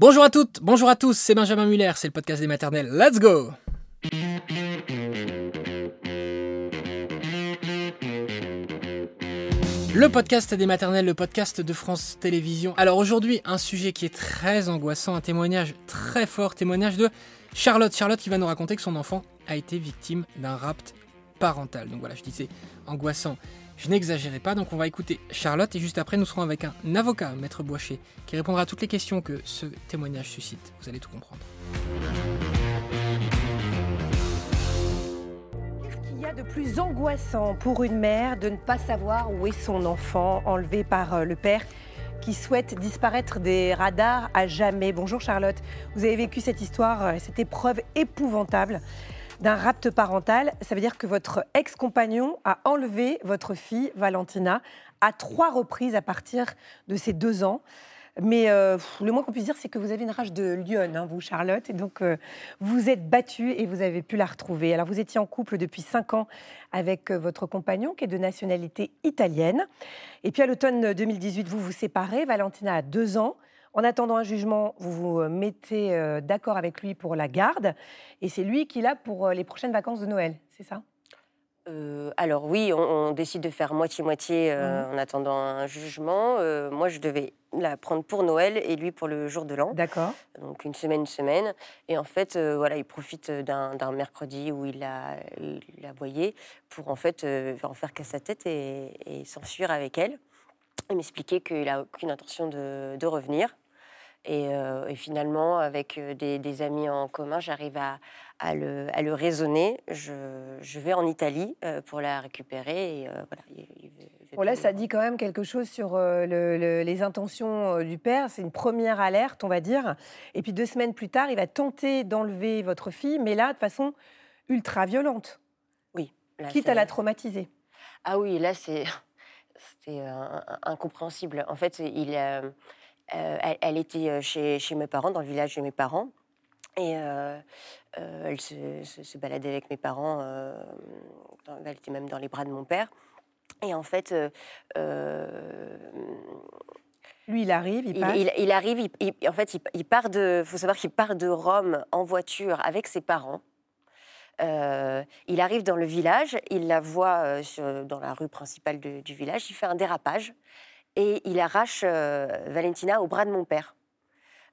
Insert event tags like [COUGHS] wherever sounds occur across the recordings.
Bonjour à toutes, bonjour à tous, c'est Benjamin Muller, c'est le podcast des maternelles. Let's go Le podcast des maternelles, le podcast de France Télévisions. Alors aujourd'hui, un sujet qui est très angoissant, un témoignage très fort, témoignage de Charlotte. Charlotte qui va nous raconter que son enfant a été victime d'un rapt parental. Donc voilà, je disais angoissant. Je n'exagérais pas, donc on va écouter Charlotte et juste après nous serons avec un avocat, Maître Boischer, qui répondra à toutes les questions que ce témoignage suscite. Vous allez tout comprendre. Qu'il y a de plus angoissant pour une mère de ne pas savoir où est son enfant enlevé par euh, le père qui souhaite disparaître des radars à jamais? Bonjour Charlotte, vous avez vécu cette histoire, euh, cette épreuve épouvantable d'un rapt parental. Ça veut dire que votre ex-compagnon a enlevé votre fille, Valentina, à trois reprises à partir de ses deux ans. Mais euh, le moins qu'on puisse dire, c'est que vous avez une rage de lionne, hein, vous, Charlotte. Et donc, euh, vous êtes battue et vous avez pu la retrouver. Alors, vous étiez en couple depuis cinq ans avec euh, votre compagnon, qui est de nationalité italienne. Et puis, à l'automne 2018, vous vous séparez. Valentina a deux ans. En attendant un jugement, vous vous mettez euh, d'accord avec lui pour la garde. Et c'est lui qui l'a pour euh, les prochaines vacances de Noël, c'est ça? Euh, alors oui, on, on décide de faire moitié-moitié euh, Mhm. en attendant un jugement. Euh, moi, je devais la prendre pour Noël et lui pour le jour de l'an, D'accord. donc une semaine, une semaine. Et en fait, euh, voilà, il profite d'un mercredi où il la, il la voyait pour en fait euh, en faire qu'à sa tête et, et s'enfuir avec elle. Il m'expliquait qu'il n'a aucune intention de, de revenir. Et, euh, et finalement, avec euh, des, des amis en commun, j'arrive à, à le, à le raisonner. Je, je vais en Italie euh, pour la récupérer. Et, euh, voilà, il- il veut- il veut Bon, là, ça dit quand même quelque chose sur le- le- les intentions du père. C'est une première alerte, on va dire. Et puis deux semaines plus tard, il va tenter d'enlever votre fille, mais là, de façon ultra violente. Là, quitte à la traumatiser. Ah oui, là, c'est [LAUGHS] incompréhensible. En fait, il, euh, elle, elle était euh, chez, chez mes parents, dans le village de mes parents. Et euh, euh, elle se, se- se baladait avec mes parents. euh, dans- elle était même dans les bras de mon père. Et en fait, euh, euh, Lui, il arrive, il il, passe. il- il arrive, il, en fait, il, part de. faut savoir qu'il part de Rome en voiture avec ses parents. Euh, il arrive dans le village, il la voit euh, sur- dans la rue principale de- du village, il fait un dérapage et il arrache euh, Valentina au bras de mon père.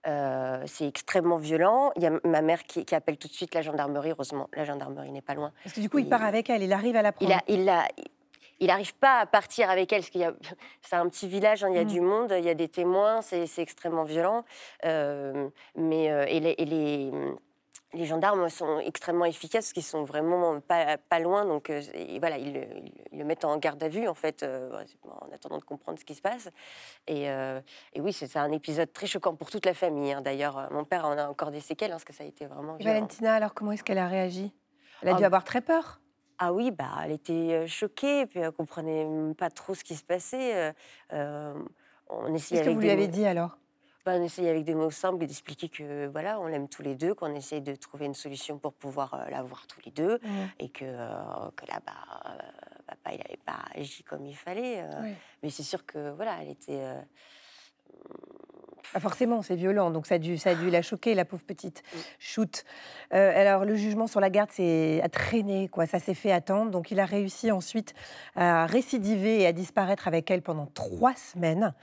Euh, c'est extrêmement violent. Il y a ma mère qui, qui appelle tout de suite la gendarmerie. Heureusement, la gendarmerie n'est pas loin. Parce que du coup, il il- part avec elle, il arrive à la prendre. Il a, n'arrive pas à partir avec elle, parce qu'il y a, [LAUGHS] c'est un petit village, hein, il y a Mm. du monde, il y a des témoins, c'est, c'est extrêmement violent. Euh, mais euh, et les, et les, les gendarmes sont extrêmement efficaces, parce qu'ils sont vraiment pas, pas loin, donc euh, et voilà, ils, le- ils le mettent en garde à vue en fait, euh, en attendant de comprendre ce qui se passe. Et, euh, et oui, c'est un épisode très choquant pour toute la famille. hein. D'ailleurs, mon père en a encore des séquelles, hein, parce que ça a été vraiment Et. Valentina, alors comment est-ce qu'elle a réagi? Elle a Ah, dû avoir très peur. Ah oui, bah, elle était choquée, puis elle comprenait pas trop ce qui se passait. on essayait Qu'est-ce que vous lui avez dit alors? On essayait avec des mots simples d'expliquer que voilà, on l'aime tous les deux, qu'on essaye de trouver une solution pour pouvoir euh, la voir tous les deux, et que, euh, que là, bah, euh, papa, il n'avait pas agi comme il fallait. euh. Mais c'est sûr que voilà, elle était. euh, Ah, forcément, c'est violent, donc ça a, dû, ça a dû la choquer, la pauvre petite. Shoot. Alors, le jugement sur la garde c'est a traîné, quoi. ça s'est fait attendre. Donc, il a réussi ensuite à récidiver et à disparaître avec elle pendant trois semaines.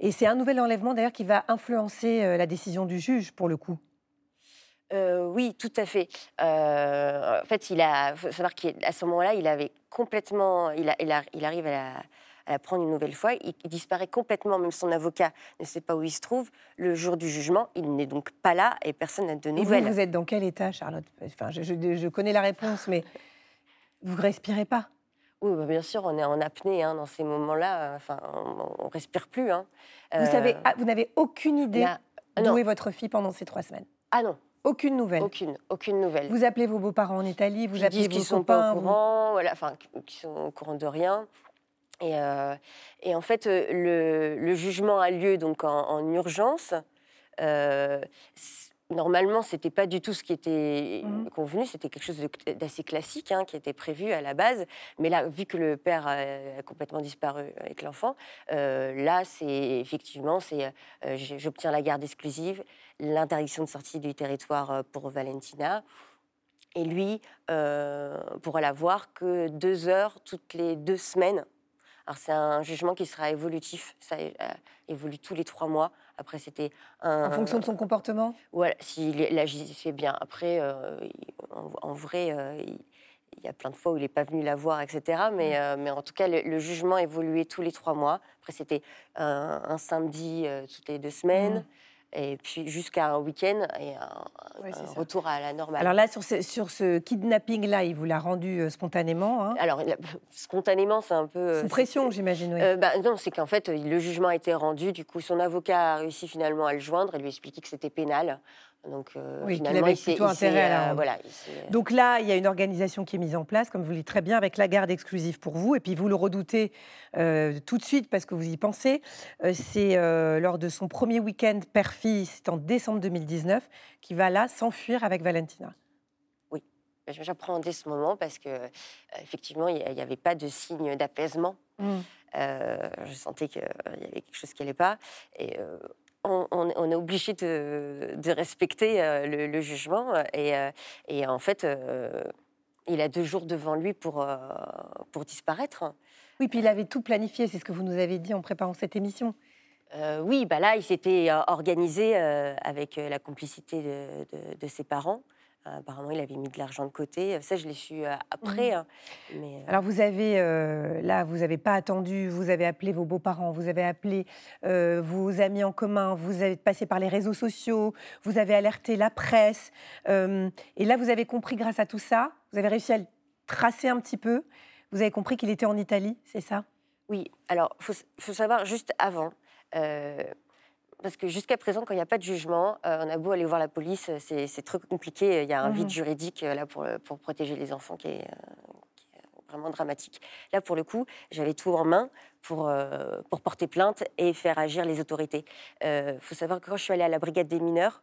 Et c'est un nouvel enlèvement, d'ailleurs, qui va influencer euh, la décision du juge, pour le coup. Euh, oui, tout à fait. Euh, en fait, il a, faut savoir qu'à ce moment-là, il avait complètement, il, a- il a- il arrive à la, à la prendre une nouvelle fois. Il, il disparaît complètement, même son avocat ne sait pas où il se trouve. Le jour du jugement, il n'est donc pas là et personne n'a de Et vous, nouvelles. vous êtes dans quel état, Charlotte? Enfin, je, je- je connais la réponse, mais vous ne respirez pas. Oui, bah, bien sûr, on est en apnée hein, dans ces moments-là. Enfin, on, on respire plus. hein. Vous, Euh, savez, ah, vous n'avez aucune idée là- ah, d'où est votre fille pendant ces trois semaines? Ah non, Aucune nouvelle? aucune, aucune nouvelle. Vous appelez vos beaux-parents en Italie, vous qui appelez vos sont copains. pas au vous- courant, voilà, enfin, qui sont au courant de rien. Et, euh, et en fait, euh, le, le jugement a lieu donc en, en urgence. Euh, normalement, c'était pas du tout ce qui était Mhm. convenu. C'était quelque chose d'assez classique hein, qui était prévu à la base. Mais là, vu que le père a, complètement disparu avec l'enfant, euh, là, c'est effectivement, c'est euh, j'obtiens la garde exclusive, l'interdiction de sortie du territoire euh, pour Valentina. Et lui euh, pourra la voir que deux heures toutes les deux semaines. Alors c'est un jugement qui sera évolutif, ça euh, évolue tous les trois mois. Après c'était un, En fonction de son comportement? Voilà, s'il agissait bien. Après, euh, en, en vrai, euh, il, il y a plein de fois où il n'est pas venu la voir, etc. Mais, euh, mais en tout cas, le, le jugement évoluait tous les trois mois. Après, c'était un, samedi toutes les deux semaines. Mhm. Et puis jusqu'à un week-end et un, retour à la normale. Alors là, sur ce, sur ce kidnapping-là, il vous l'a rendu euh, spontanément, hein? Alors, spontanément, c'est un peu. euh, sous pression, j'imagine. oui. Euh, bah, non, c'est qu'en fait, le jugement a été rendu. Du coup, son avocat a réussi finalement à le joindre et lui expliquer que c'était pénal. Donc, euh, Oui, qu'il avait plutôt intérêt à la euh. Voilà, s'est- Donc là, il y a une organisation qui est mise en place, comme vous le dites très bien, avec la garde exclusive pour vous. Et puis vous le redoutez euh, tout de suite parce que vous y pensez. Euh, c'est euh, lors de son premier week-end père-fille, c'est en décembre 2019, qu'il va là s'enfuir avec Valentina. J'apprends dès ce moment parce que euh, effectivement, il n'y avait pas de signe d'apaisement. Euh, je sentais qu'il y avait quelque chose qui n'allait pas. Et euh, on, on- on est obligé de, de respecter euh, le, le jugement. Et, euh, et en fait, euh, il a deux jours devant lui pour, euh, pour disparaître. Oui, puis il avait tout planifié, c'est ce que vous nous avez dit en préparant cette émission. Euh, oui, bah là, il s'était euh, organisé euh, avec euh, la complicité de, de- de ses parents. Euh, apparemment, il avait mis de l'argent de côté. Ça, je l'ai su euh, après. hein. Mais, euh, Alors vous avez, euh, là, vous n'avez pas attendu, vous avez appelé vos beaux-parents, vous avez appelé euh, vos amis en commun, vous avez passé par les réseaux sociaux, vous avez alerté la presse. euh, et là, vous avez compris grâce à tout ça, vous avez réussi à le tracer un petit peu, vous avez compris qu'il était en Italie, c'est ça? Oui, alors, il faut, faut savoir juste avant. Parce que jusqu'à présent, quand il n'y a pas de jugement, euh, on a beau aller voir la police, euh, c'est très compliqué. Il y a un Mhm. vide juridique euh, là pour, pour protéger les enfants qui est, qui est vraiment dramatique. Là, pour le coup, j'avais tout en main pour, euh, pour porter plainte et faire agir les autorités. Il faut savoir que quand je suis allée à la brigade des mineurs,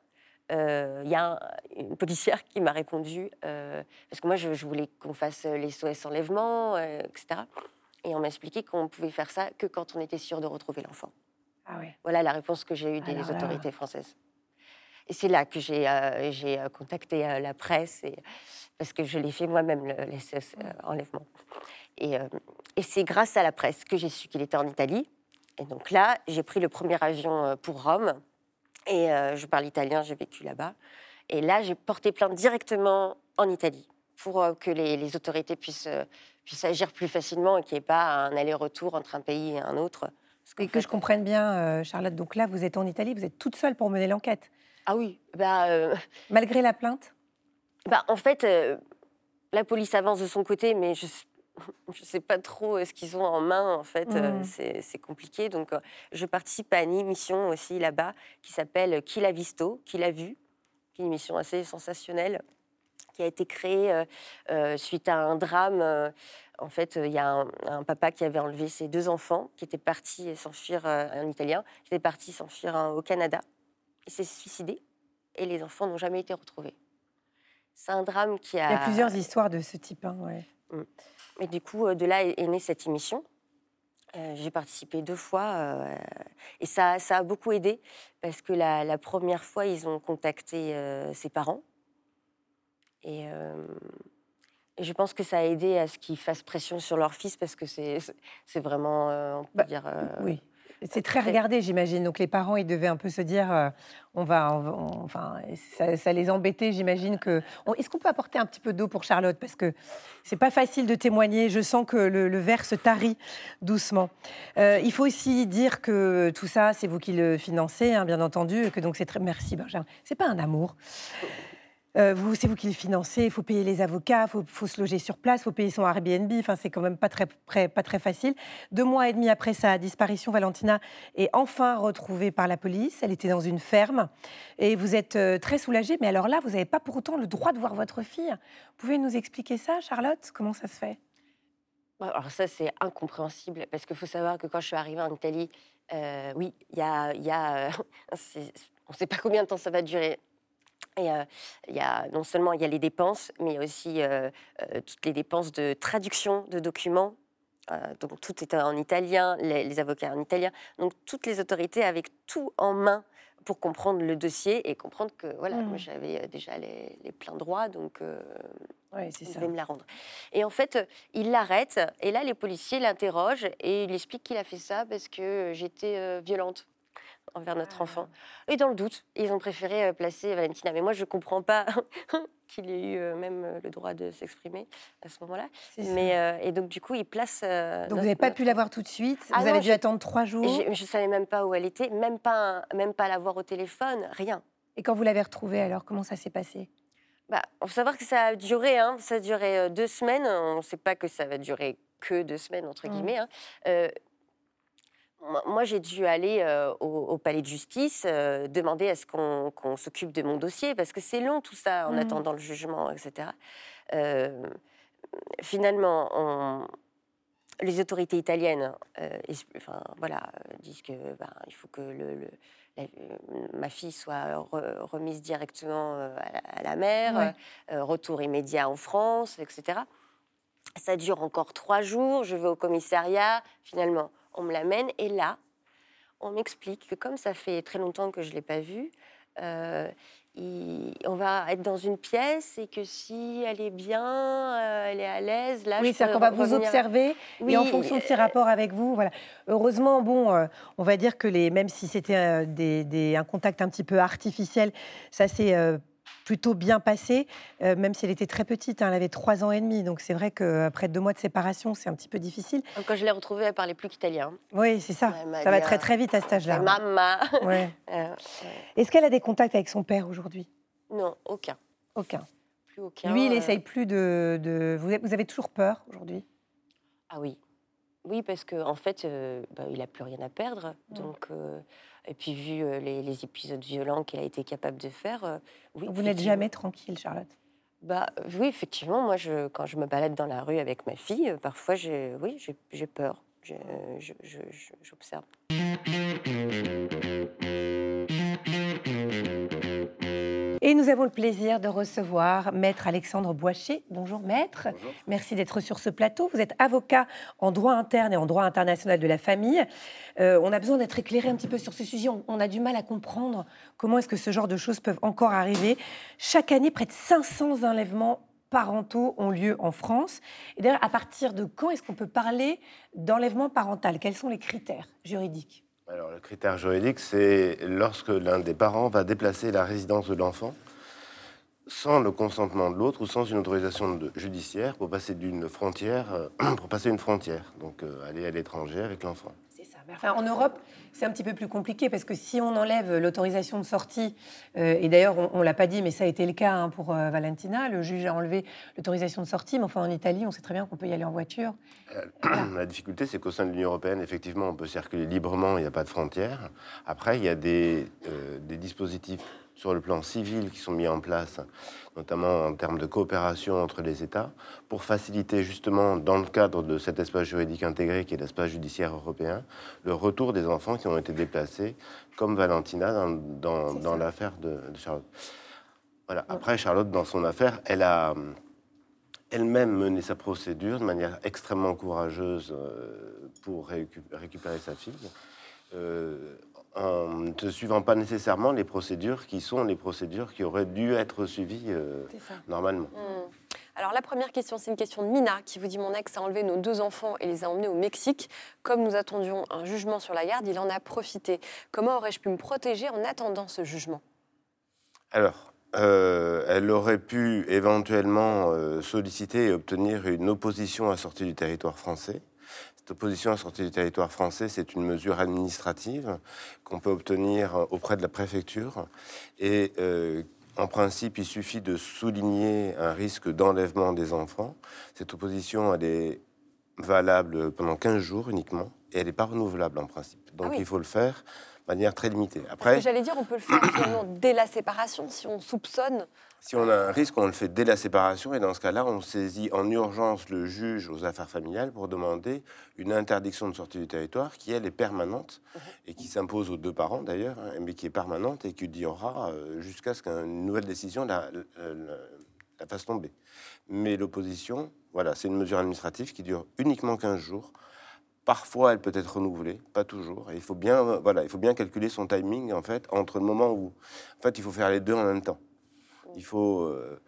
il y a un- une policière qui m'a répondu, parce que moi, je, je voulais qu'on fasse les SOS enlèvement, etc. Et on m'a expliqué qu'on pouvait faire ça que quand on était sûr de retrouver l'enfant. Ah. Voilà la réponse que j'ai eue des Alors là- autorités françaises. Et c'est là que j'ai euh, euh, contacté euh, la presse, et, parce que je l'ai fait moi-même, le, le SOS, euh, enlèvement. Et, et c'est grâce à la presse que j'ai su qu'il était en Italie. Et donc là, j'ai pris le premier avion pour Rome. Et je parle italien, j'ai vécu là-bas. Et là, j'ai porté plainte directement en Italie pour que les, les autorités puissent, puissent agir plus facilement et qu'il n'y ait pas un aller-retour entre un pays et un autre. Et que fait, je comprenne bien, euh, Charlotte, donc là, vous êtes en Italie, vous êtes toute seule pour mener l'enquête, Ah oui, bah, euh, malgré la plainte? Bah, en fait, euh, la police avance de son côté, mais je ne [LAUGHS] sais pas trop ce qu'ils ont en main, en fait. Mhm. c'est compliqué. Donc, je participe à une émission aussi là-bas qui s'appelle Qui l'a visto, Qui l'a vu, qui est une émission assez sensationnelle qui a été créée suite à un drame. Euh, en fait, euh, il y a un, un papa qui avait enlevé ses deux enfants, qui était parti s'enfuir, euh, un Italien, qui était parti s'enfuir hein, au Canada. Il s'est suicidé et les enfants n'ont jamais été retrouvés. C'est un drame qui a. Il y a plusieurs histoires de ce type. hein, ouais. Et du coup, euh, de là est née cette émission. Euh, J'ai participé deux fois euh, et ça, ça a beaucoup aidé parce que la, la première fois, ils ont contacté euh, ses parents. Et, euh, et je pense que ça a aidé à ce qu'ils fassent pression sur leur fils parce que c'est vraiment, euh, on peut Bah, dire. euh, Oui. C'est très très- regardé, j'imagine. Donc les parents, ils devaient un peu se dire, euh, on va, on va- on- enfin, ça, ça les embêtait, j'imagine que. Est-ce qu'on peut apporter un petit peu d'eau pour Charlotte? Parce que c'est pas facile de témoigner. Je sens que le, le verre se tarit doucement. Euh, il faut aussi dire que tout ça, c'est vous qui le financez, hein, bien entendu, et que donc c'est très. Merci Benjamin. C'est pas un amour. Euh, vous, c'est vous qui le financez, il faut payer les avocats, il faut, se loger sur place, il faut payer son Airbnb, enfin, c'est quand même pas très, pas très facile. Deux mois et demi après sa disparition, Valentina est enfin retrouvée par la police. Elle était dans une ferme et vous êtes euh, très soulagée, mais alors là, vous n'avez pas pour autant le droit de voir votre fille. Vous pouvez nous expliquer ça, Charlotte? Comment ça se fait? Alors ça, c'est incompréhensible, parce qu'il faut savoir que quand je suis arrivée en Italie, euh, oui, il y a... [LAUGHS] on ne sait pas combien de temps ça va durer. Et il y a, non seulement il y a les dépenses, mais il y a aussi toutes les dépenses de traduction de documents. donc tout est en italien, les, les, avocats en italien. Donc toutes les autorités avec tout en main pour comprendre le dossier et comprendre que voilà, moi mmh. j'avais déjà les, pleins droits, donc euh, je me la rendre. Et en fait, il l'arrête et là les policiers l'interrogent et il explique qu'il a fait ça parce que j'étais violente envers notre ah. enfant. Et dans le doute, ils ont préféré euh, placer Valentina. Mais moi, je ne comprends pas [LAUGHS] qu'il ait eu euh, même euh, le droit de s'exprimer à ce moment-là. Mais et donc du coup, ils placent. donc vous n'avez pas pu la voir tout de suite? Ah vous avez dû attendre trois jours? Je ne savais même pas où elle était, même pas même pas la voir au téléphone, rien. Et quand vous l'avez retrouvée, alors comment ça s'est passé? Bah, faut savoir que ça a duré, hein, ça a duré deux semaines. On ne sait pas que ça va durer que deux semaines entre mmh. guillemets. Hein moi, j'ai dû aller au, palais de justice demander à ce qu'on s'occupe de mon dossier parce que c'est long tout ça en mmh. attendant le jugement, etc. finalement, les autorités italiennes, enfin, voilà, disent que ben, il faut que le, ma fille soit remise directement à la, mère, retour immédiat en France, etc. Ça dure encore trois jours. Je vais au commissariat. Finalement, on me l'amène et là, on m'explique que comme ça fait très longtemps que je ne l'ai pas vue, euh, on va être dans une pièce et que si elle est bien, euh, elle est à l'aise, là, oui, c'est qu'on va vous observer et en fonction de ses rapports avec vous, voilà. Heureusement, bon, euh, on va dire que les, même si c'était un contact un petit peu artificiel, ça s'est plutôt bien passé, euh, même si elle était très petite. Hein, elle avait trois ans et demi. Donc c'est vrai qu'après deux mois de séparation, c'est un petit peu difficile. Quand je l'ai retrouvée, elle parlait plus qu'italien. Oui, c'est ça. ça va très très vite à cet âge-là. Maman. Ouais. [LAUGHS] Euh, Est-ce qu'elle a des contacts avec son père aujourd'hui? Non, aucun. Aucun. Plus aucun. Lui, il n'essaye plus de, Vous avez toujours peur aujourd'hui? Ah oui. Oui, parce qu'en en fait, bah, il n'a plus rien à perdre. Donc. Et puis, vu euh, les, épisodes violents qu'il a été capable de faire, euh, oui. Vous n'êtes jamais tranquille, Charlotte? Bah, oui, effectivement, moi, je, quand je me balade dans la rue avec ma fille, parfois, j'ai, oui, j'ai, peur. J'observe. Et nous avons le plaisir de recevoir Maître Alexandre Boischer. Bonjour Maître. Merci d'être sur ce plateau. Vous êtes avocat en droit interne et en droit international de la famille. Euh, on a besoin d'être éclairé un petit peu sur ce sujet. On, a du mal à comprendre comment est-ce que ce genre de choses peuvent encore arriver. Chaque année, près de 500 enlèvements parentaux ont lieu en France. Et d'ailleurs, à partir de quand est-ce qu'on peut parler d'enlèvement parental? Quels sont les critères juridiques? Alors, le critère juridique, c'est lorsque l'un des parents va déplacer la résidence de l'enfant sans le consentement de l'autre ou sans une autorisation judiciaire pour passer d'une frontière, euh, [CLEARS THROAT] pour passer une frontière, donc euh, aller à l'étranger avec l'enfant en Europe, c'est un petit peu plus compliqué parce que si on enlève l'autorisation de sortie, euh, et d'ailleurs on ne l'a pas dit, mais ça a été le cas hein, pour euh, Valentina, le juge a enlevé l'autorisation de sortie, mais enfin en Italie, on sait très bien qu'on peut y aller en voiture. Euh, [CLEARS THROAT] la difficulté, c'est qu'au sein de l'Union européenne, effectivement, on peut circuler librement, il n'y a pas de frontières. Après, il y a des, des dispositifs sur le plan civil qui sont mis en place, notamment en termes de coopération entre les États, pour faciliter justement, dans le cadre de cet espace juridique intégré qui est l'espace judiciaire européen, le retour des enfants qui ont été déplacés, comme Valentina dans, dans, l'affaire de, Charlotte. Voilà. Après, Charlotte, dans son affaire, elle a elle-même mené sa procédure de manière extrêmement courageuse euh, pour récupérer sa fille. Euh, en ne suivant pas nécessairement les procédures qui sont les procédures qui auraient dû être suivies euh, normalement. Hmm. Alors la première question, c'est une question de Mina qui vous dit mon ex a enlevé nos deux enfants et les a emmenés au Mexique. Comme nous attendions un jugement sur la garde, il en a profité. Comment aurais-je pu me protéger en attendant ce jugement? Alors, euh, elle aurait pu éventuellement euh, solliciter et obtenir une opposition à sortie du territoire français. Cette opposition à sortie du territoire français, c'est une mesure administrative qu'on peut obtenir auprès de la préfecture. Et euh, en principe, il suffit de souligner un risque d'enlèvement des enfants. Cette opposition, elle est valable pendant 15 jours uniquement et elle n'est pas renouvelable en principe. Donc ah il faut le faire manière très limitée. Parce Après, que j'allais dire, on peut le faire finalement dès la séparation si on soupçonne. si on a un risque, on le fait dès la séparation et dans ce cas-là, on saisit en urgence le juge aux affaires familiales pour demander une interdiction de sortie du territoire qui, elle, est permanente et qui s'impose aux deux parents d'ailleurs, hein, mais qui est permanente et qui durera euh, jusqu'à ce qu'une nouvelle décision la, la- la- la fasse tomber. Mais l'opposition, voilà, c'est une mesure administrative qui dure uniquement 15 jours. Parfois, elle peut être renouvelée, pas toujours. Il faut bien, voilà, il faut bien calculer son timing en fait entre le moment où, en fait, il faut faire les deux en même temps. Il faut euh,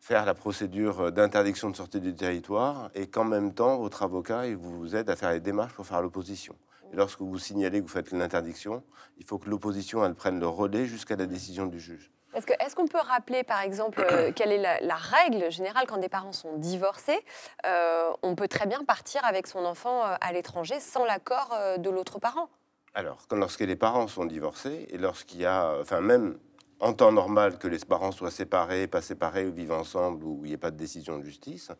faire la procédure d'interdiction de sortie du territoire et qu'en même temps, votre avocat il vous aide à faire les démarches pour faire l'opposition. Et lorsque vous signalez que vous faites l'interdiction, il faut que l'opposition elle prenne le relais jusqu'à la décision du juge. Est-ce que- est-ce qu'on peut rappeler, par exemple, euh, [CLEARS THROAT] quelle est la, la règle générale quand des parents sont divorcés Euh, On peut très bien partir avec son enfant euh, à l'étranger sans l'accord de l'autre parent? Alors, quand- lorsque les parents sont divorcés et lorsqu'il y a, enfin même en temps normal que les parents soient séparés, pas séparés ou vivent ensemble ou il n'y ait pas de décision de justice,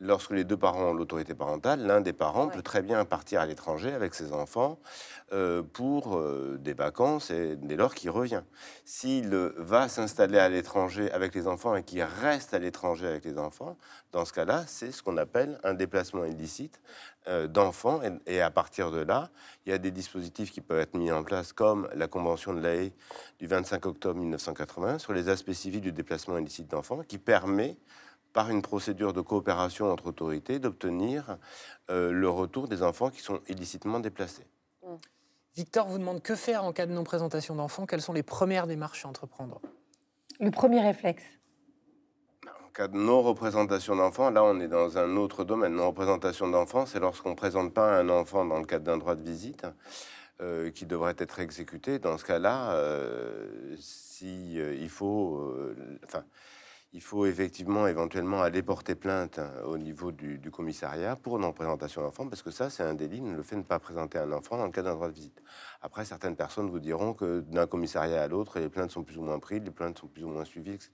lorsque les deux parents ont l'autorité parentale, l'un des parents Ouais. peut très bien partir à l'étranger avec ses enfants euh, pour euh, des vacances et dès lors qu'il revient. S'il euh, va s'installer à l'étranger avec les enfants et qu'il reste à l'étranger avec les enfants, dans ce cas-là, c'est ce qu'on appelle un déplacement illicite euh, d'enfants. Et, et à partir de là, il y a des dispositifs qui peuvent être mis en place, comme la Convention de l'AE du 25 octobre 1980 sur les aspects civils du déplacement illicite d'enfants, qui permet, par une procédure de coopération entre autorités, d'obtenir euh, le retour des enfants qui sont illicitement déplacés. Victor vous demande que faire en cas de non-présentation d'enfant. Quelles sont les premières démarches à entreprendre? Le premier réflexe. En cas de non-représentation d'enfants, là on est dans un autre domaine. Non-représentation d'enfants, c'est lorsqu'on ne présente pas un enfant dans le cadre d'un droit de visite euh, qui devrait être exécuté. Dans ce cas-là, euh, si, euh, il, faut, euh, enfin, il faut effectivement éventuellement aller porter plainte hein, au niveau du, commissariat pour non-présentation d'enfant, parce que ça c'est un délit, le fait de ne pas présenter un enfant dans le cadre d'un droit de visite. Après, certaines personnes vous diront que d'un commissariat à l'autre, les plaintes sont plus ou moins prises, les plaintes sont plus ou moins suivies, etc.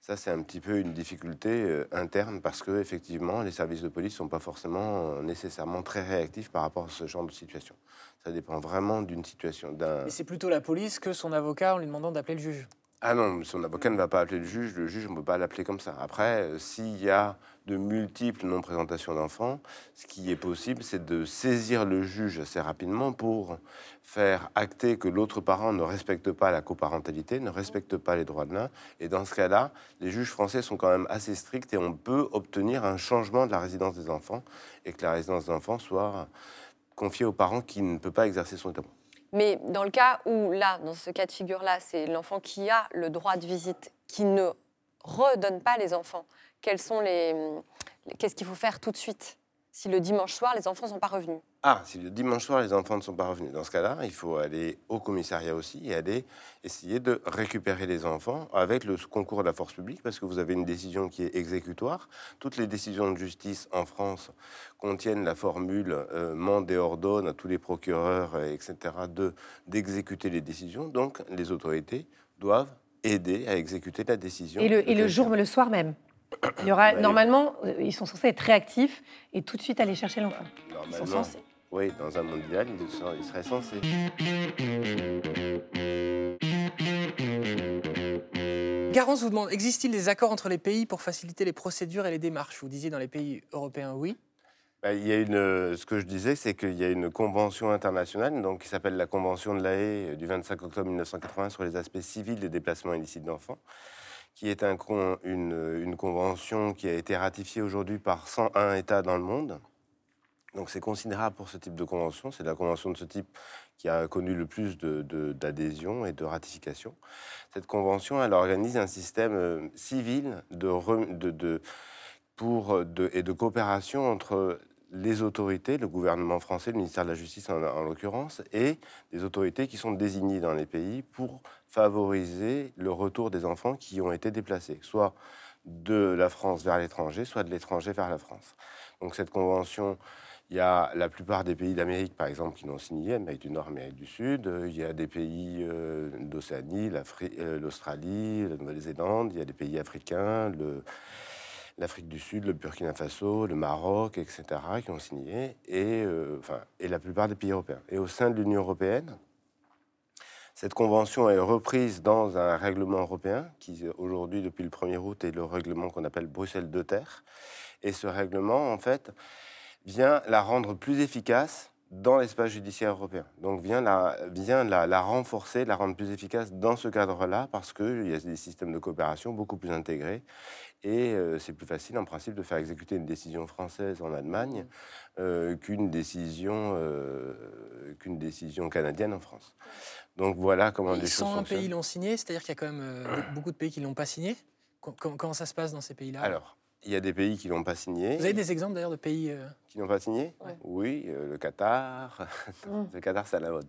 Ça, c'est un petit peu une difficulté euh, interne parce que effectivement, les services de police ne sont pas forcément euh, nécessairement très réactifs par rapport à ce genre de situation. Ça dépend vraiment d'une situation. Mais c'est plutôt la police que son avocat en lui demandant d'appeler le juge. Ah non, son avocat ne va pas appeler le juge. Le juge, ne peut pas l'appeler comme ça. Après, euh, s'il y a de multiples non-présentations d'enfants, ce qui est possible, c'est de saisir le juge assez rapidement pour faire acter que l'autre parent ne respecte pas la coparentalité, ne respecte pas les droits de l'un. Et dans ce cas-là, les juges français sont quand même assez stricts et on peut obtenir un changement de la résidence des enfants et que la résidence des enfants soit confiée aux parents qui ne peut pas exercer son établissement. Mais dans le cas où, là, dans ce cas de figure-là, c'est l'enfant qui a le droit de visite qui ne redonne pas les enfants, qu'est-ce qu'il faut faire tout de suite? Si le dimanche soir, les enfants ne sont pas revenus Ah, si le dimanche soir, les enfants ne sont pas revenus. Dans ce cas-là, il faut aller au commissariat aussi et aller essayer de récupérer les enfants avec le concours de la force publique parce que vous avez une décision qui est exécutoire. Toutes les décisions de justice en France contiennent la formule euh, mande et ordonne à tous les procureurs, euh, etc., de, d'exécuter les décisions. Donc, les autorités doivent aider à exécuter la décision. Et le, et le jour, le soir même. Il y aura, [COUGHS] Ouais. normalement, euh, ils sont censés être réactifs et tout de suite aller chercher l'enfant. Ils sont Normalement, censés. oui, dans un monde idéal, ils seraient censés. Garance vous demande existe-t-il des accords entre les pays pour faciliter les procédures et les démarches? Vous disiez dans les pays européens, oui. Bah, Il y a une, euh, ce que je disais, c'est qu'il y a une convention internationale donc, qui s'appelle la Convention de l'AE du 25 octobre 1980 sur les aspects civils des déplacements illicites d'enfants, qui est une, convention qui a été ratifiée aujourd'hui par 101 États dans le monde. Donc c'est considérable pour ce type de convention. C'est la convention de ce type qui a connu le plus de- de- d'adhésion et de ratification. Cette convention, elle organise un système euh, civil de, de- de- pour, de- et de coopération entre les autorités, le gouvernement français, le ministère de la Justice en, en l'occurrence, et des autorités qui sont désignées dans les pays pour favoriser le retour des enfants qui ont été déplacés, soit de la France vers l'étranger, soit de l'étranger vers la France. Donc cette convention, il y a la plupart des pays d'Amérique, par exemple, qui l'ont signée, Amérique du Nord, Amérique du Sud. Euh, Il y a des pays euh, d'Océanie, euh, l'Australie, la Nouvelle-Zélande. Il y a des pays africains, l'Afrique du Sud, le Burkina Faso, le Maroc, etc., qui ont signé, et, enfin, et la plupart des pays européens. Et au sein de l'Union européenne, Cette convention est reprise dans un règlement européen qui, aujourd'hui, depuis le 1er août, est le règlement qu'on appelle Bruxelles de terre. Et ce règlement, en fait, vient la rendre plus efficace dans l'espace judiciaire européen. Donc vient, la, vient la, la, renforcer, la rendre plus efficace dans ce cadre-là, parce qu'il y a des systèmes de coopération beaucoup plus intégrés. Et euh, c'est plus facile, en principe, de faire exécuter une décision française en Allemagne euh, qu'une décision, euh, qu'une décision canadienne en France. Donc voilà comment les choses fonctionnent. pays l'ont signé, c'est-à-dire qu'il y a quand même beaucoup de pays qui ne l'ont pas signé. Comment, comment ça se passe dans ces pays-là? Alors, il y a des pays qui ne l'ont pas signé. Vous avez des exemples d'ailleurs de pays qui n'ont pas signé Ouais. Oui, euh, le Qatar. [LAUGHS] Mm. le Qatar, c'est à la mode.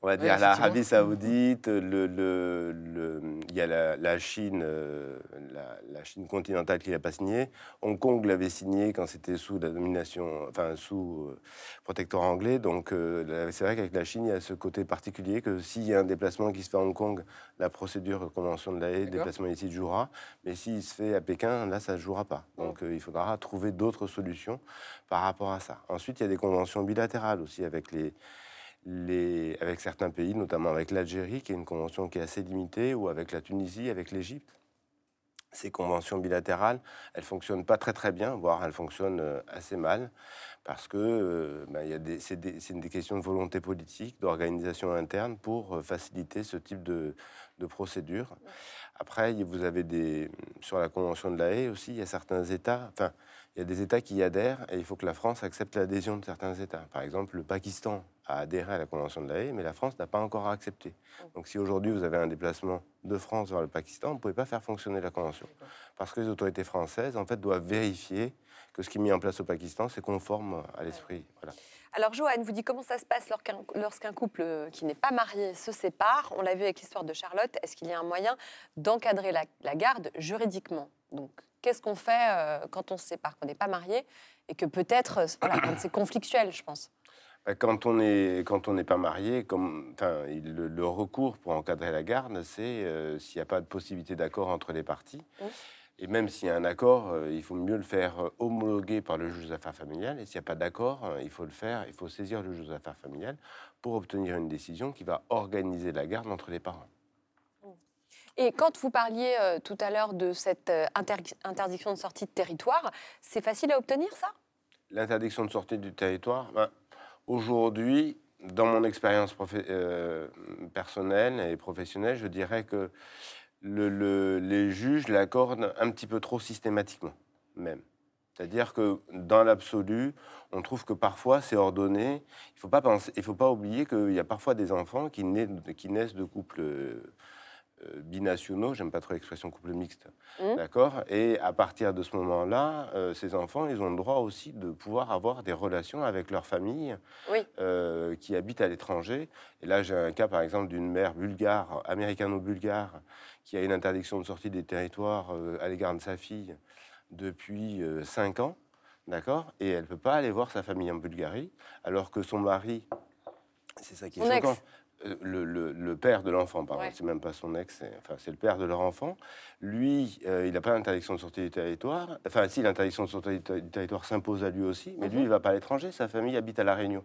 On va Ouais, dire l'Arabie effectivement. Saoudite, le, le- le- il y a la, la Chine, euh, la, la Chine continentale qui l'a pas signé. Hong Kong l'avait signé quand c'était sous la domination, enfin sous euh, protectorat anglais. Donc euh, c'est vrai qu'avec la Chine, il y a ce côté particulier que s'il y a un déplacement qui se fait à Hong Kong, la procédure convention de la D'accord. déplacement ici jouera. Mais s'il se fait à Pékin, là, ça ne jouera pas. Donc euh, il faudra trouver d'autres solutions par rapport à ça. Ensuite, il y a des conventions bilatérales aussi avec, les, avec certains pays, notamment avec l'Algérie, qui est une convention qui est assez limitée, ou avec la Tunisie, avec l'Égypte. Ces conventions bilatérales, elles ne fonctionnent pas très très bien, voire elles fonctionnent euh, assez mal, parce que euh, ben, c'est des, des questions de volonté politique, d'organisation interne pour euh, faciliter ce type de, de procédure. Après, vous avez des, sur la Convention de la haie aussi, il y a certains États, enfin, il y a des États qui y adhèrent et il faut que la France accepte l'adhésion de certains États. Par exemple, le Pakistan a adhéré à la Convention de la haie, mais la France n'a pas encore accepté. Donc si aujourd'hui vous avez un déplacement de France vers le Pakistan, vous ne pouvez pas faire fonctionner la Convention. Parce que les autorités françaises, en fait, doivent vérifier que ce qui est mis en place au Pakistan, c'est conforme à l'esprit. Alors, Joanne vous dit comment ça se passe lorsqu'un couple euh, qui n'est pas marié se sépare. On l'a vu avec l'histoire de Charlotte. Est-ce qu'il y a un moyen d'encadrer la, la garde juridiquement? Donc, qu'est-ce qu'on fait euh, quand on se sépare, qu'on n'est pas marié et que peut-être, euh, voilà, c'est conflictuel, je pense? Bah, Quand on est quand on n'est pas marié, comme enfin, le, le recours pour encadrer la garde, c'est euh, s'il n'y a pas de possibilité d'accord entre les parties. Et même s'il y a un accord, euh, il faut mieux le faire euh, homologuer par le juge des affaires familiales. Et s'il n'y a pas d'accord, euh, il faut le faire, il faut saisir le juge des affaires familiales pour obtenir une décision qui va organiser la garde entre les parents. Et quand vous parliez euh, tout à l'heure de cette euh, inter- interdiction de sortie de territoire, c'est facile à obtenir, ça? L'interdiction de sortie du territoire, ben, aujourd'hui, dans mon expérience euh, personnelle et professionnelle, je dirais que le- le- les juges l'accordent un petit peu trop systématiquement, même. C'est-à-dire que dans l'absolu, on trouve que parfois c'est ordonné. Il ne faut, pas oublier qu'il y a parfois des enfants qui naissent, de couples euh, binationaux, j'aime pas trop l'expression couple mixte, Mhm. d'accord? Et à partir de ce moment-là, euh, ces enfants, ils ont le droit aussi de pouvoir avoir des relations avec leur famille Oui. euh, qui habitent à l'étranger. Et là, j'ai un cas, par exemple, d'une mère bulgare, américano-bulgare, qui a une interdiction de sortie des territoires euh, à l'égard de sa fille depuis 5 ans, d'accord? Et elle ne peut pas aller voir sa famille en Bulgarie, alors que son mari, c'est ça qui est ex. choquant, euh, le, le- le père de l'enfant, pardon, Ouais. c'est même pas son ex, c'est enfin, le père de leur enfant. Lui, euh, il n'a pas l'interdiction de sortie du territoire. Enfin, si l'interdiction de sortie du ter- du territoire s'impose à lui aussi, mais Mhm. lui, il ne va pas à l'étranger, sa famille habite à La Réunion.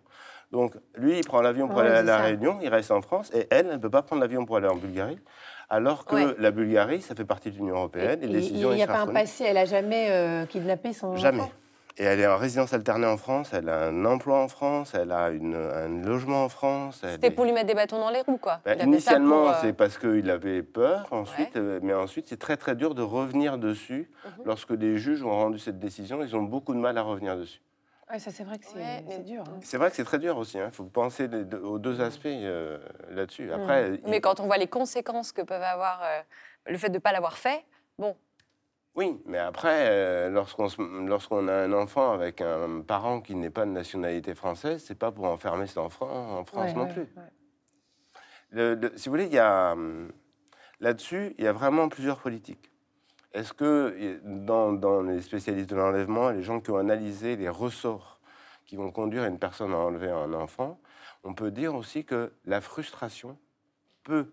Donc, lui, il prend l'avion pour Ouais, aller à La ça. Réunion, il reste en France, et elle, elle ne peut pas prendre l'avion pour aller en Bulgarie, alors que Ouais. la Bulgarie, ça fait partie de l'Union européenne, Et- il n'y a pas un passé, elle a jamais euh, kidnappé son Jamais. enfant? Et elle est en résidence alternée en France, elle a un emploi en France, elle a une- un logement en France. C'était est- pour lui mettre des bâtons dans les roues, quoi. Bah, initialement, euh, c'est parce qu'il avait peur, ensuite, euh, mais ensuite, c'est très très dur de revenir dessus. Mhm. Lorsque les juges ont rendu cette décision, ils ont beaucoup de mal à revenir dessus. Ouais, ça c'est vrai que c'est Ouais, dur. hein. C'est vrai que c'est très dur aussi, il faut penser deux- aux deux aspects euh, là-dessus. Après, il- Mais quand on voit les conséquences que peuvent avoir euh, le fait de ne pas l'avoir fait, bon, Oui, mais après, euh, lorsqu'on a un enfant avec un parent qui n'est pas de nationalité française, c'est pas pour enfermer cet enfant en France Ouais, non ouais, plus. ouais. Le- le- si vous voulez, il y a hum, là-dessus, il y a vraiment plusieurs politiques. Est-ce que dans les spécialistes de l'enlèvement, les gens qui ont analysé les ressorts qui vont conduire une personne à enlever un enfant, on peut dire aussi que la frustration peut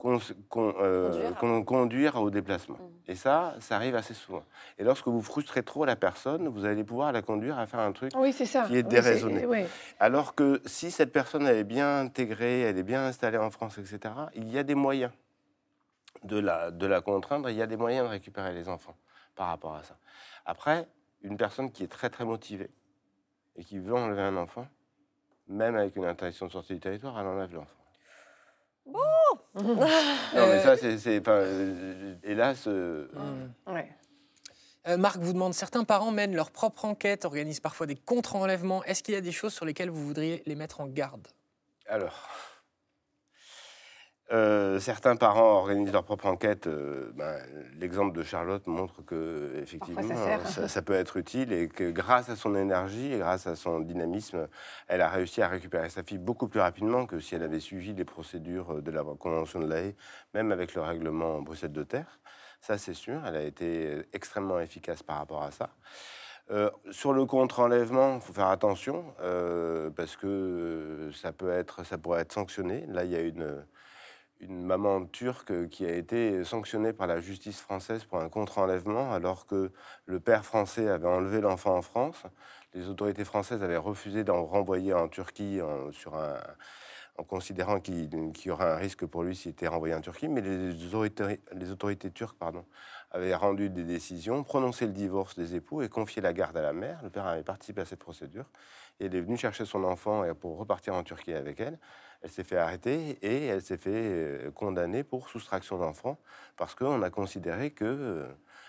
con- con- euh, Conduire. con- conduire au déplacement. Mm. Et ça, ça arrive assez souvent. Et lorsque vous frustrez trop la personne, vous allez pouvoir la conduire à faire un truc. Oui, c'est ça. Qui est Oui, déraisonné. oui. Alors que si cette personne elle est bien intégrée, elle est bien installée en France, etc., il y a des moyens de la, de la contraindre, il y a des moyens de récupérer les enfants par rapport à ça. Après, une personne qui est très très motivée et qui veut enlever un enfant, même avec une interdiction de sortie du territoire, elle enlève l'enfant. Non, mais ça, c'est. enfin, euh, hélas, euh. Ouais. Euh, Marc vous demande certains parents mènent leur propre enquête, organisent parfois des contre-enlèvements. Est-ce qu'il y a des choses sur lesquelles vous voudriez les mettre en garde? Alors, euh, certains parents organisent leur propre enquête. euh, ben, L'exemple de Charlotte montre que effectivement, Parfois, ça sert. ça, ça peut être utile et que grâce à son énergie et grâce à son dynamisme, elle a réussi à récupérer sa fille beaucoup plus rapidement que si elle avait suivi les procédures de la Convention de la Haye, même avec le règlement Bruxelles de terre. Ça, c'est sûr. Elle a été extrêmement efficace par rapport à ça. Euh, sur le contre-enlèvement, il faut faire attention euh, parce que euh, ça peut être, ça pourrait être sanctionné. Là, il y a une, une maman turque qui a été sanctionnée par la justice française pour un contre-enlèvement alors que le père français avait enlevé l'enfant en France. Les autorités françaises avaient refusé d'en renvoyer en Turquie en, considérant qu'il y aurait un risque pour lui s'il était renvoyé en Turquie, mais les autorités, turques pardon, avaient rendu des décisions, prononcé le divorce des époux et confié la garde à la mère. Le père avait participé à cette procédure et est venue chercher son enfant pour repartir en Turquie avec elle. Elle s'est fait arrêter et elle s'est fait euh, condamner pour soustraction d'enfant parce qu'on a considéré que euh,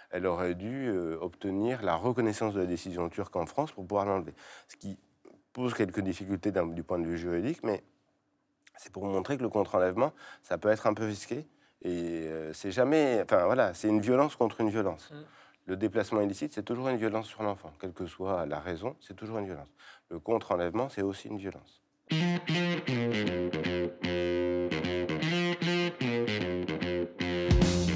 elle aurait dû euh, obtenir la reconnaissance de la décision turque en France pour pouvoir l'enlever. Ce qui pose quelques difficultés du point de vue juridique, mais c'est pour montrer que le contre-enlèvement, ça peut être un peu risqué. Et c'est jamais. Enfin voilà, c'est une violence contre une violence. Mm. Le déplacement illicite, c'est toujours une violence sur l'enfant. Quelle que soit la raison, c'est toujours une violence. Le contre-enlèvement, c'est aussi une violence.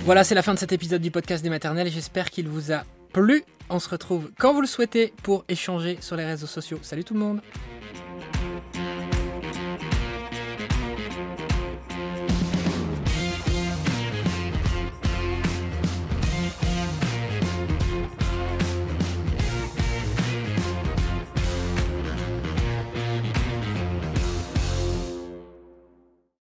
Voilà, c'est la fin de cet épisode du podcast des maternelles. J'espère qu'il vous a plu. On se retrouve quand vous le souhaitez pour échanger sur les réseaux sociaux. Salut tout le monde